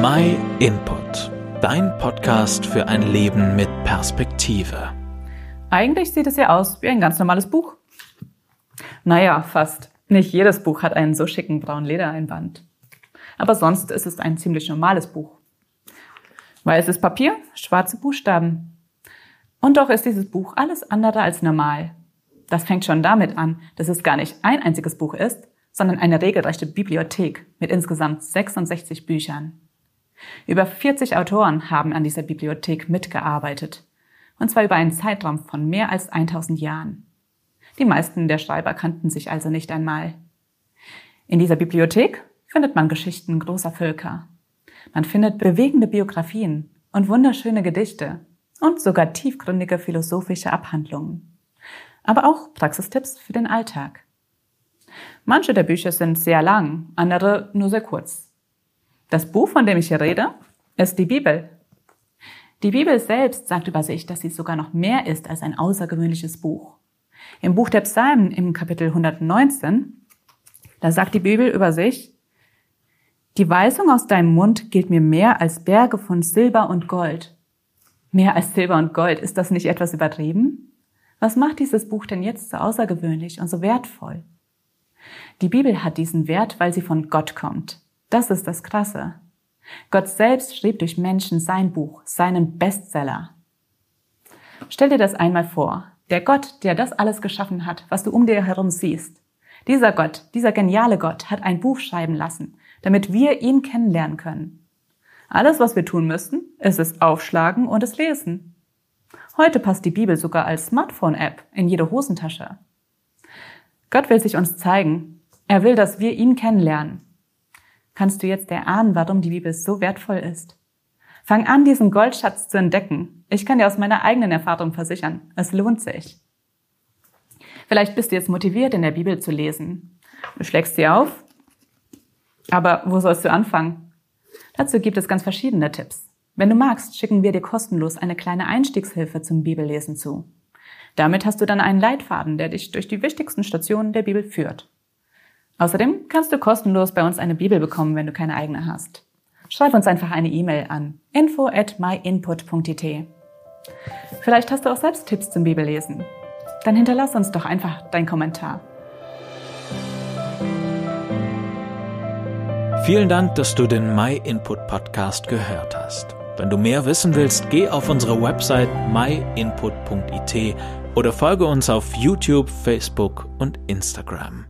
My Input, dein Podcast für ein Leben mit Perspektive. Eigentlich sieht es ja aus wie ein ganz normales Buch. Naja, fast. Nicht jedes Buch hat einen so schicken braunen Ledereinband. Aber sonst ist es ein ziemlich normales Buch. Weißes Papier, schwarze Buchstaben. Und doch ist dieses Buch alles andere als normal. Das fängt schon damit an, dass es gar nicht ein einziges Buch ist, sondern eine regelrechte Bibliothek mit insgesamt 66 Büchern. Über 40 Autoren haben an dieser Bibliothek mitgearbeitet, und zwar über einen Zeitraum von mehr als 1000 Jahren. Die meisten der Schreiber kannten sich also nicht einmal. In dieser Bibliothek findet man Geschichten großer Völker. Man findet bewegende Biografien und wunderschöne Gedichte und sogar tiefgründige philosophische Abhandlungen. Aber auch Praxistipps für den Alltag. Manche der Bücher sind sehr lang, andere nur sehr kurz. Das Buch, von dem ich hier rede, ist die Bibel. Die Bibel selbst sagt über sich, dass sie sogar noch mehr ist als ein außergewöhnliches Buch. Im Buch der Psalmen im Kapitel 119, da sagt die Bibel über sich, die Weisung aus deinem Mund gilt mir mehr als Berge von Silber und Gold. Mehr als Silber und Gold, ist das nicht etwas übertrieben? Was macht dieses Buch denn jetzt so außergewöhnlich und so wertvoll? Die Bibel hat diesen Wert, weil sie von Gott kommt. Das ist das Krasse. Gott selbst schrieb durch Menschen sein Buch, seinen Bestseller. Stell dir das einmal vor. Der Gott, der das alles geschaffen hat, was du um dir herum siehst. Dieser Gott, dieser geniale Gott hat ein Buch schreiben lassen, damit wir ihn kennenlernen können. Alles, was wir tun müssten, ist es aufschlagen und es lesen. Heute passt die Bibel sogar als Smartphone-App in jede Hosentasche. Gott will sich uns zeigen. Er will, dass wir ihn kennenlernen. Kannst du jetzt erahnen, warum die Bibel so wertvoll ist? Fang an, diesen Goldschatz zu entdecken. Ich kann dir aus meiner eigenen Erfahrung versichern, es lohnt sich. Vielleicht bist du jetzt motiviert, in der Bibel zu lesen. Du schlägst sie auf. Aber wo sollst du anfangen? Dazu gibt es ganz verschiedene Tipps. Wenn du magst, schicken wir dir kostenlos eine kleine Einstiegshilfe zum Bibellesen zu. Damit hast du dann einen Leitfaden, der dich durch die wichtigsten Stationen der Bibel führt. Außerdem kannst du kostenlos bei uns eine Bibel bekommen, wenn du keine eigene hast. Schreib uns einfach eine E-Mail an info at myinput.it. Vielleicht hast du auch selbst Tipps zum Bibellesen. Dann hinterlass uns doch einfach deinen Kommentar. Vielen Dank, dass du den MyInput Podcast gehört hast. Wenn du mehr wissen willst, geh auf unsere Website myinput.it oder folge uns auf YouTube, Facebook und Instagram.